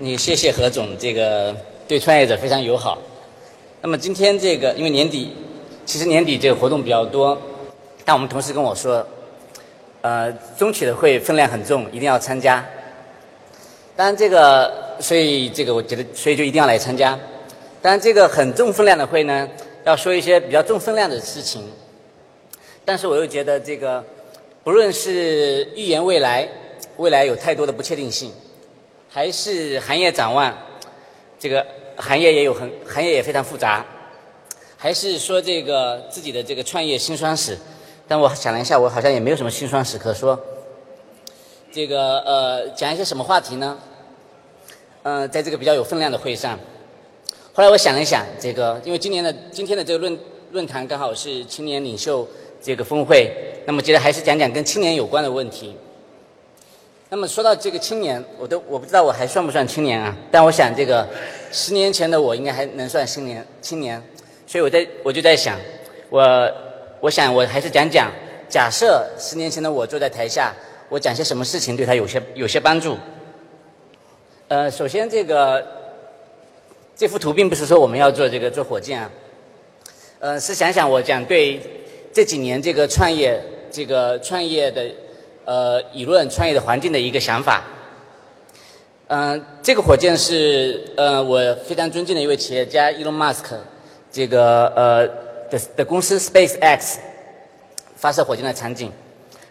你谢谢何总，这个对创业者非常友好。那么今天这个，因为年底，其实年底这个活动比较多，但我们同事跟我说，呃，中企的会分量很重，一定要参加。当然这个，所以这个我觉得，所以就一定要来参加。当然这个很重分量的会呢，要说一些比较重分量的事情。但是我又觉得这个，不论是预言未来，未来有太多的不确定性。还是行业展望，这个行业也有很行业也非常复杂，还是说这个自己的这个创业辛酸史，但我想了一下，我好像也没有什么辛酸史可说。这个呃，讲一些什么话题呢？嗯，在这个比较有分量的会上，后来我想了一想，这个因为今年的今天的这个论论坛刚好是青年领袖这个峰会，那么觉得还是讲讲跟青年有关的问题。那么说到这个青年，我都我不知道我还算不算青年啊？但我想这个十年前的我应该还能算青年青年，所以我在我就在想，我我想我还是讲讲，假设十年前的我坐在台下，我讲些什么事情对他有些有些帮助。呃，首先这个这幅图并不是说我们要做这个做火箭啊，呃，是想想我讲对这几年这个创业这个创业的。呃，理论创业的环境的一个想法。嗯，这个火箭是呃我非常尊敬的一位企业家 Elon Musk 这个呃的的公司 SpaceX 发射火箭的场景。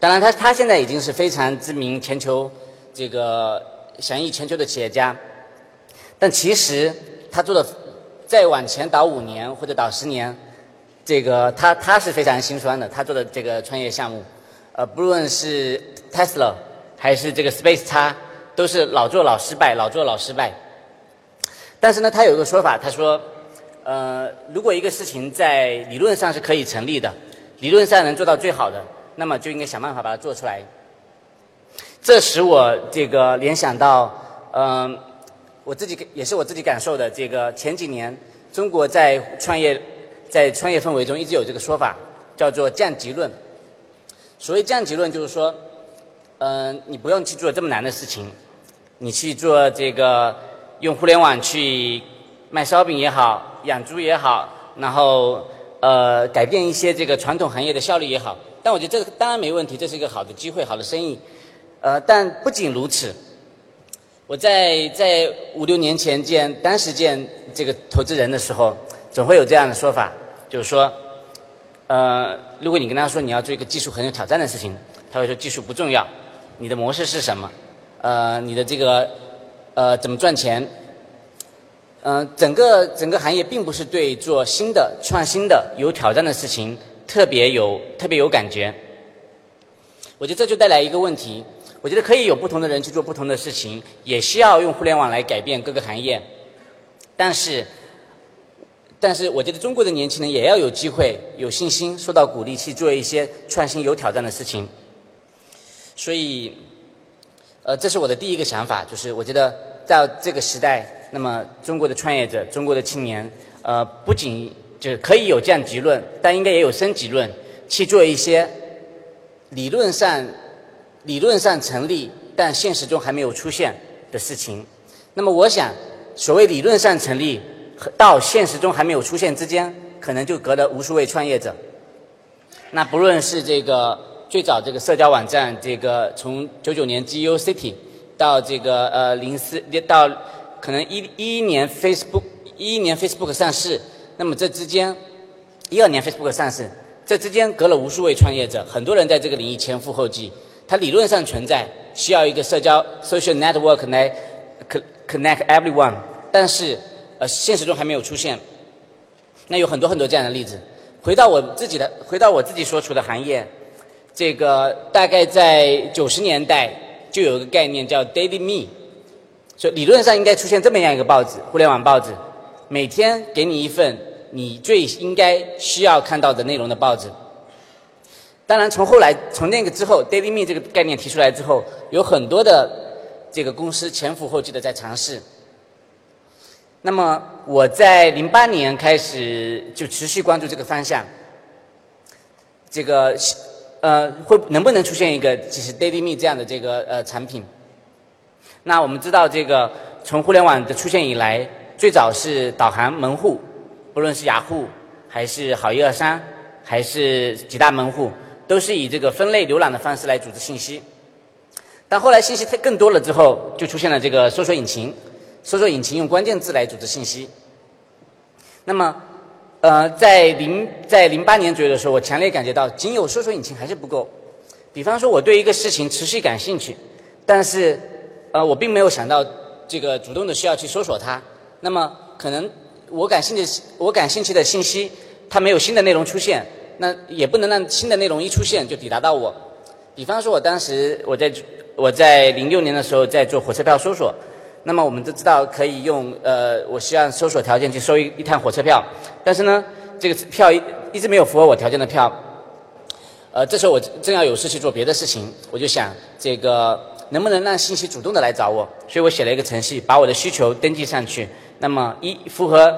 当然，他他现在已经是非常知名、全球这个享誉全球的企业家。但其实他做的再往前倒五年或者倒十年，这个他他是非常心酸的。他做的这个创业项目。呃，不论是 Tesla 还是这个 Space X，都是老做老失败，老做老失败。但是呢，他有一个说法，他说，呃，如果一个事情在理论上是可以成立的，理论上能做到最好的，那么就应该想办法把它做出来。这使我这个联想到，嗯，我自己也是我自己感受的。这个前几年，中国在创业在创业氛围中一直有这个说法，叫做降级论。所谓降级论，就是说，嗯，你不用去做这么难的事情，你去做这个用互联网去卖烧饼也好，养猪也好，然后呃改变一些这个传统行业的效率也好。但我觉得这个当然没问题，这是一个好的机会，好的生意。呃，但不仅如此，我在在五六年前见当时见这个投资人的时候，总会有这样的说法，就是说。呃，如果你跟他说你要做一个技术很有挑战的事情，他会说技术不重要，你的模式是什么？呃，你的这个呃怎么赚钱？嗯，整个整个行业并不是对做新的创新的有挑战的事情特别有特别有感觉。我觉得这就带来一个问题，我觉得可以有不同的人去做不同的事情，也需要用互联网来改变各个行业，但是。但是我觉得中国的年轻人也要有机会、有信心、受到鼓励去做一些创新、有挑战的事情。所以，呃，这是我的第一个想法，就是我觉得在这个时代，那么中国的创业者、中国的青年，呃，不仅就是可以有降级论，但应该也有升级论，去做一些理论上、理论上成立但现实中还没有出现的事情。那么，我想，所谓理论上成立。到现实中还没有出现之间，可能就隔了无数位创业者。那不论是这个最早这个社交网站，这个从九九年 GU City 到这个呃零四到可能一一一年 Facebook 一一年 Facebook 上市，那么这之间一二年 Facebook 上市，这之间隔了无数位创业者，很多人在这个领域前赴后继。它理论上存在，需要一个社交 social network 来 connect everyone，但是。呃，现实中还没有出现。那有很多很多这样的例子。回到我自己的，回到我自己所处的行业，这个大概在九十年代就有一个概念叫 Daily Me，所以理论上应该出现这么样一个报纸，互联网报纸，每天给你一份你最应该需要看到的内容的报纸。当然，从后来从那个之后，Daily Me 这个概念提出来之后，有很多的这个公司前赴后继的在尝试。那么我在零八年开始就持续关注这个方向，这个呃会能不能出现一个就是 Daily Me 这样的这个呃产品？那我们知道这个从互联网的出现以来，最早是导航门户，不论是雅虎还是好一二三，还是几大门户，都是以这个分类浏览的方式来组织信息。但后来信息太更多了之后，就出现了这个搜索引擎。搜索引擎用关键字来组织信息。那么，呃，在零在零八年左右的时候，我强烈感觉到，仅有搜索引擎还是不够。比方说，我对一个事情持续感兴趣，但是，呃，我并没有想到这个主动的需要去搜索它。那么，可能我感兴趣我感兴趣的信息，它没有新的内容出现，那也不能让新的内容一出现就抵达到我。比方说，我当时我在我在零六年的时候在做火车票搜索。那么我们都知道可以用呃，我需要搜索条件去搜一一趟火车票，但是呢，这个票一一直没有符合我条件的票，呃，这时候我正要有事去做别的事情，我就想这个能不能让信息主动的来找我，所以我写了一个程序，把我的需求登记上去，那么一符合，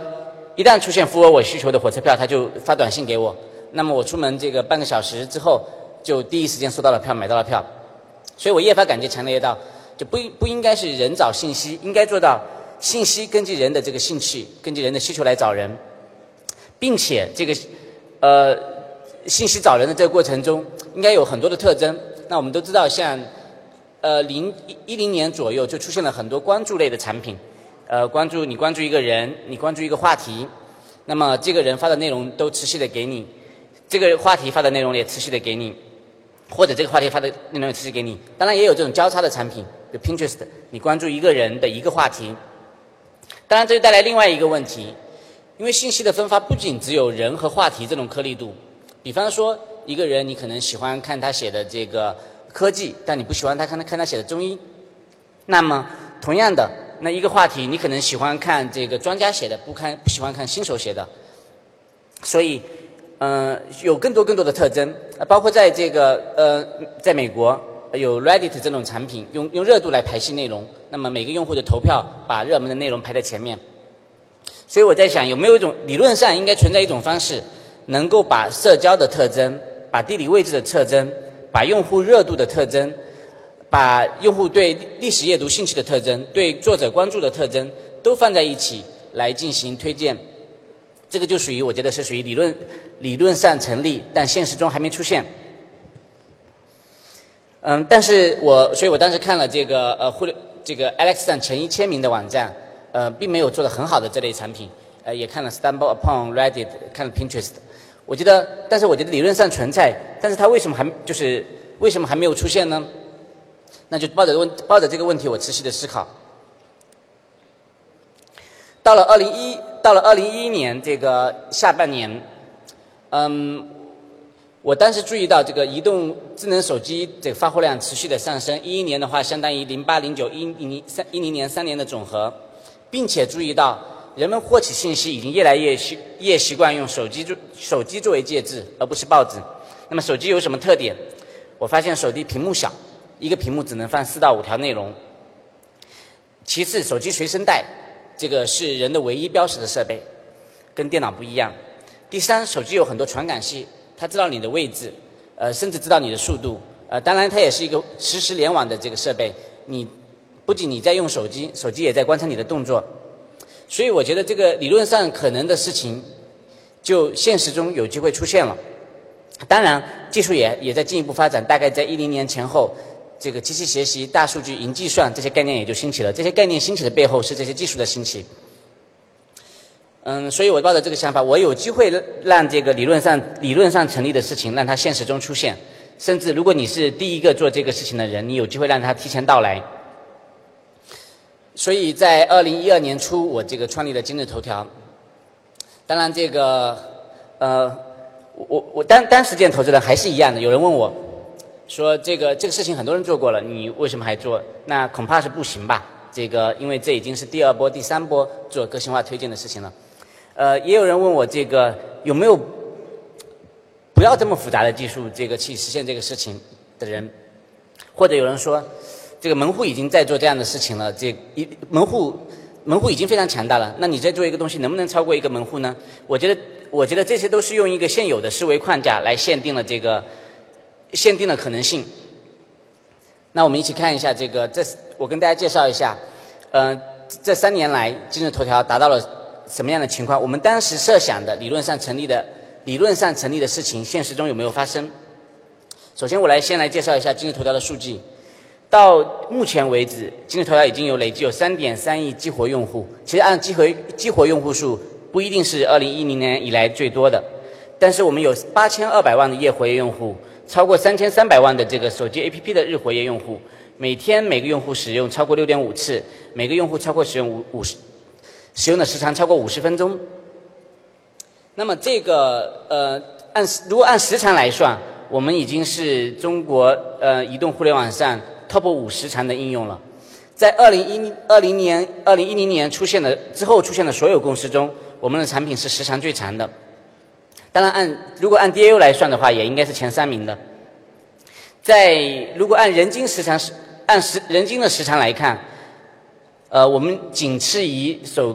一旦出现符合我需求的火车票，他就发短信给我，那么我出门这个半个小时之后，就第一时间收到了票，买到了票，所以我越发感觉强烈到。就不不应该是人找信息，应该做到信息根据人的这个兴趣，根据人的需求来找人，并且这个呃信息找人的这个过程中，应该有很多的特征。那我们都知道，像呃零一零年左右就出现了很多关注类的产品，呃关注你关注一个人，你关注一个话题，那么这个人发的内容都持续的给你，这个话题发的内容也持续的给你，或者这个话题发的内容持续给你。当然也有这种交叉的产品。就 Pinterest，你关注一个人的一个话题，当然这就带来另外一个问题，因为信息的分发不仅只有人和话题这种颗粒度，比方说一个人你可能喜欢看他写的这个科技，但你不喜欢他看他看他写的中医，那么同样的那一个话题你可能喜欢看这个专家写的，不看不喜欢看新手写的，所以嗯有更多更多的特征，包括在这个呃在美国。有 Reddit 这种产品，用用热度来排序内容，那么每个用户的投票把热门的内容排在前面。所以我在想，有没有一种理论上应该存在一种方式，能够把社交的特征、把地理位置的特征、把用户热度的特征、把用户对历史阅读兴趣的特征、对作者关注的特征都放在一起来进行推荐。这个就属于我觉得是属于理论理论上成立，但现实中还没出现。嗯，但是我，所以我当时看了这个呃，互联这个 Alex 上陈一签名的网站，呃，并没有做的很好的这类产品，呃，也看了 Stumble Upon Reddit，看了 Pinterest，我觉得，但是我觉得理论上存在，但是它为什么还就是为什么还没有出现呢？那就抱着问抱着这个问题，我持续的思考。到了二零一到了二零一一年这个下半年，嗯。我当时注意到这个移动智能手机这个发货量持续的上升，一一年的话相当于零八零九一零三一零年三年的总和，并且注意到人们获取信息已经越来越习越习惯用手机作手机作为介质，而不是报纸。那么手机有什么特点？我发现手机屏幕小，一个屏幕只能放四到五条内容。其次，手机随身带，这个是人的唯一标识的设备，跟电脑不一样。第三，手机有很多传感器。它知道你的位置，呃，甚至知道你的速度，呃，当然它也是一个实时联网的这个设备。你不仅你在用手机，手机也在观察你的动作。所以我觉得这个理论上可能的事情，就现实中有机会出现了。当然，技术也也在进一步发展。大概在一零年前后，这个机器学习、大数据、云计算这些概念也就兴起了。这些概念兴起的背后是这些技术的兴起。嗯，所以我抱着这个想法，我有机会让这个理论上理论上成立的事情，让它现实中出现。甚至如果你是第一个做这个事情的人，你有机会让它提前到来。所以在二零一二年初，我这个创立了今日头条。当然，这个呃，我我单单实践投资人还是一样的。有人问我，说这个这个事情很多人做过了，你为什么还做？那恐怕是不行吧？这个因为这已经是第二波、第三波做个性化推荐的事情了。呃，也有人问我这个有没有不要这么复杂的技术，这个去实现这个事情的人，或者有人说，这个门户已经在做这样的事情了，这一门户门户已经非常强大了，那你再做一个东西，能不能超过一个门户呢？我觉得，我觉得这些都是用一个现有的思维框架来限定了这个限定了可能性。那我们一起看一下这个，这我跟大家介绍一下，嗯。这三年来今日头条达到了什么样的情况？我们当时设想的理论上成立的理论上成立的事情，现实中有没有发生？首先，我来先来介绍一下今日头条的数据。到目前为止，今日头条已经有累计有三点三亿激活用户。其实按激活激活用户数，不一定是二零一零年以来最多的，但是我们有八千二百万的夜活跃用户，超过三千三百万的这个手机 APP 的日活跃用户，每天每个用户使用超过六点五次，每个用户超过使用五五十，使用的时长超过五十分钟。那么这个呃，按如果按时长来算，我们已经是中国呃移动互联网上。Top 五时长的应用了，在二零一二零年、二零一零年出现的之后出现的所有公司中，我们的产品是时长最长的。当然，按如果按 DAU 来算的话，也应该是前三名的。在如果按人均时长按时人均的时长来看，呃，我们仅次于手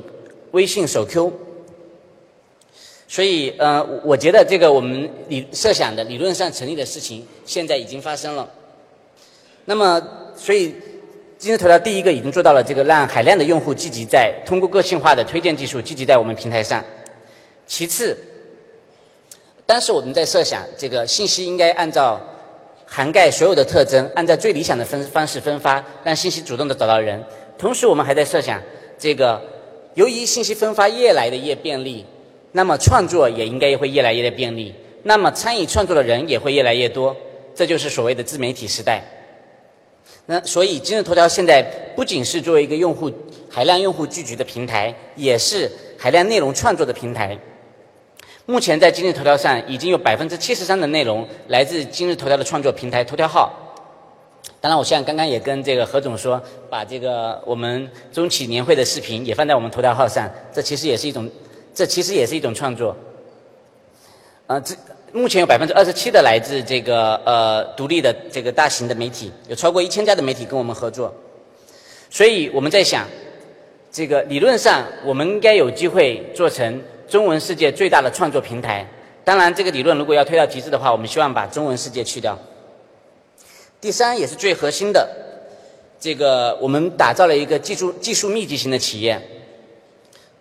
微信手 Q。所以，呃，我觉得这个我们理设想的理论上成立的事情，现在已经发生了。那么，所以今日头条第一个已经做到了这个让海量的用户聚集在通过个性化的推荐技术聚集在我们平台上。其次，当时我们在设想这个信息应该按照涵盖所有的特征，按照最理想的分方式分发，让信息主动的找到人。同时，我们还在设想这个由于信息分发越来的越便利，那么创作也应该会越来越的便利，那么参与创作的人也会越来越多。这就是所谓的自媒体时代。那所以，今日头条现在不仅是作为一个用户海量用户聚集的平台，也是海量内容创作的平台。目前在今日头条上已经有百分之七十三的内容来自今日头条的创作平台头条号。当然，我现在刚刚也跟这个何总说，把这个我们中企年会的视频也放在我们头条号上，这其实也是一种，这其实也是一种创作。呃，这。目前有百分之二十七的来自这个呃独立的这个大型的媒体，有超过一千家的媒体跟我们合作，所以我们在想，这个理论上我们应该有机会做成中文世界最大的创作平台。当然，这个理论如果要推到极致的话，我们希望把中文世界去掉。第三也是最核心的，这个我们打造了一个技术技术密集型的企业，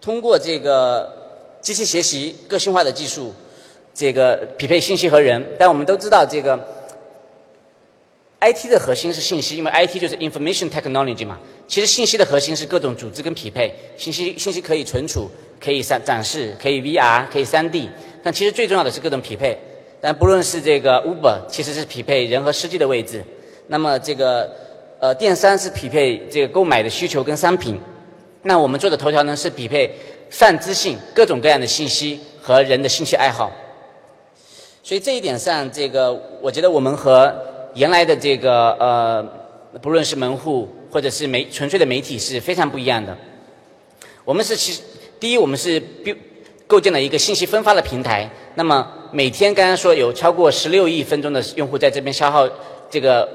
通过这个机器学习个性化的技术。这个匹配信息和人，但我们都知道，这个 IT 的核心是信息，因为 IT 就是 information technology 嘛。其实信息的核心是各种组织跟匹配，信息信息可以存储，可以展展示，可以 VR，可以 3D。但其实最重要的是各种匹配。但不论是这个 Uber，其实是匹配人和司机的位置。那么这个呃电商是匹配这个购买的需求跟商品。那我们做的头条呢是匹配泛资信各种各样的信息和人的兴趣爱好。所以这一点上，这个我觉得我们和原来的这个呃，不论是门户或者是媒纯粹的媒体是非常不一样的。我们是其实第一，我们是构建了一个信息分发的平台。那么每天刚刚说有超过十六亿分钟的用户在这边消耗这个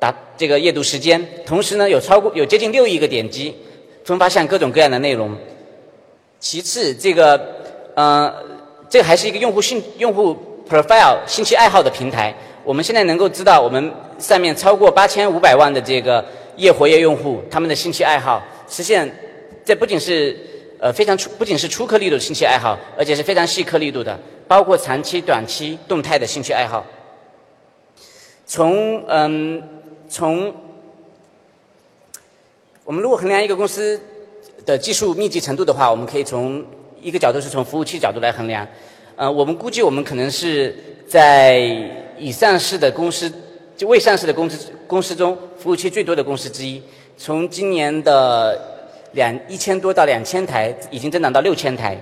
打这个阅读时间，同时呢有超过有接近六亿个点击分发向各种各样的内容。其次，这个呃，这还是一个用户信用户。Profile 兴趣爱好的平台，我们现在能够知道我们上面超过八千五百万的这个夜活跃用户，他们的兴趣爱好实现，这不仅是呃非常粗，不仅是粗颗粒度的兴趣爱好，而且是非常细颗粒度的，包括长期、短期、动态的兴趣爱好。从嗯从我们如果衡量一个公司的技术密集程度的话，我们可以从一个角度是从服务器角度来衡量。呃，我们估计我们可能是在已上市的公司，就未上市的公司公司中，服务器最多的公司之一。从今年的两一千多到两千台，已经增长到六千台。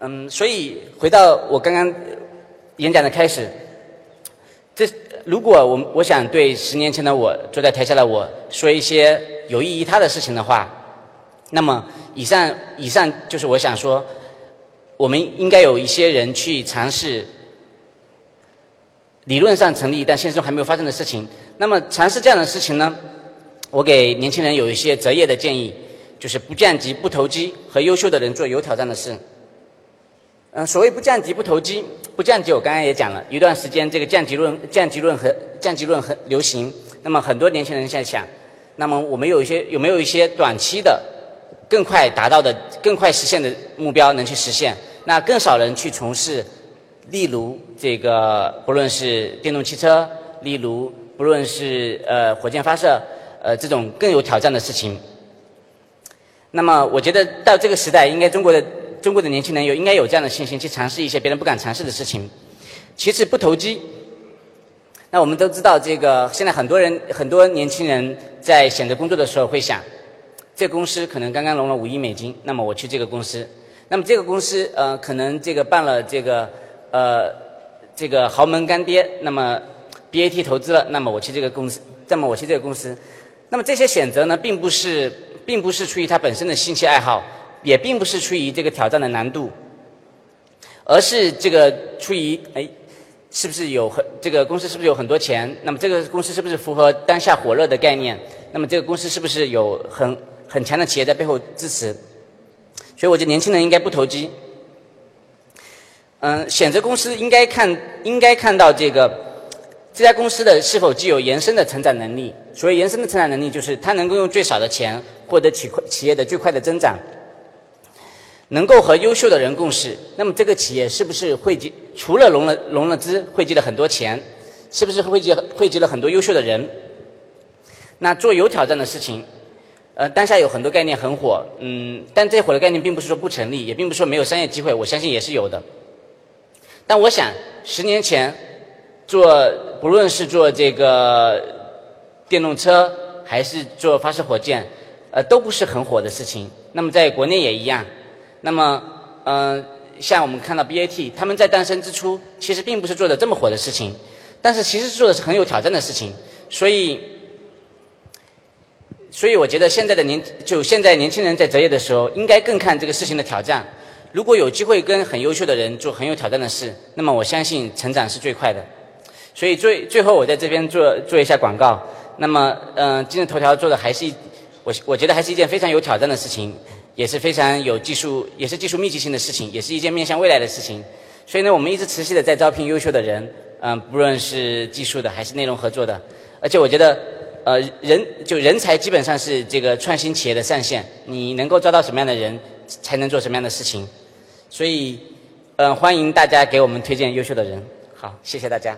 嗯，所以回到我刚刚演讲的开始，这如果我我想对十年前的我坐在台下的我说一些有益于他的事情的话，那么以上以上就是我想说。我们应该有一些人去尝试理论上成立，但现实中还没有发生的事情。那么尝试这样的事情呢？我给年轻人有一些择业的建议，就是不降级、不投机，和优秀的人做有挑战的事。嗯，所谓不降级、不投机，不降级，我刚刚也讲了一段时间，这个降级论、降级论和降级论很流行。那么很多年轻人现在想，那么我们有一些有没有一些短期的、更快达到的、更快实现的目标能去实现？那更少人去从事，例如这个不论是电动汽车，例如不论是呃火箭发射，呃这种更有挑战的事情。那么我觉得到这个时代，应该中国的中国的年轻人有应该有这样的信心去尝试一些别人不敢尝试的事情。其次不投机。那我们都知道，这个现在很多人很多年轻人在选择工作的时候会想，这公司可能刚刚融了五亿美金，那么我去这个公司。那么这个公司呃可能这个办了这个呃这个豪门干爹，那么 BAT 投资了，那么我去这个公司，那么我去这个公司。那么这些选择呢，并不是并不是出于他本身的兴趣爱好，也并不是出于这个挑战的难度，而是这个出于哎。是不是有很这个公司是不是有很多钱？那么这个公司是不是符合当下火热的概念？那么这个公司是不是有很很强的企业在背后支持？所以我觉得年轻人应该不投机。嗯，选择公司应该看应该看到这个这家公司的是否具有延伸的成长能力。所谓延伸的成长能力，就是它能够用最少的钱获得企企业的最快的增长。能够和优秀的人共事，那么这个企业是不是汇集除了融了融了资，汇集了很多钱，是不是汇集汇集了很多优秀的人？那做有挑战的事情，呃，当下有很多概念很火，嗯，但这火的概念并不是说不成立，也并不是说没有商业机会，我相信也是有的。但我想，十年前做不论是做这个电动车，还是做发射火箭，呃，都不是很火的事情。那么在国内也一样。那么，嗯，像我们看到 BAT，他们在诞生之初，其实并不是做的这么火的事情，但是其实做的是很有挑战的事情。所以，所以我觉得现在的年，就现在年轻人在择业的时候，应该更看这个事情的挑战。如果有机会跟很优秀的人做很有挑战的事，那么我相信成长是最快的。所以最最后我在这边做做一下广告。那么，嗯，今日头条做的还是一，我我觉得还是一件非常有挑战的事情。也是非常有技术，也是技术密集性的事情，也是一件面向未来的事情。所以呢，我们一直持续的在招聘优秀的人，嗯，不论是技术的还是内容合作的。而且我觉得，呃，人就人才基本上是这个创新企业的上限。你能够招到什么样的人，才能做什么样的事情。所以，嗯，欢迎大家给我们推荐优秀的人。好，谢谢大家。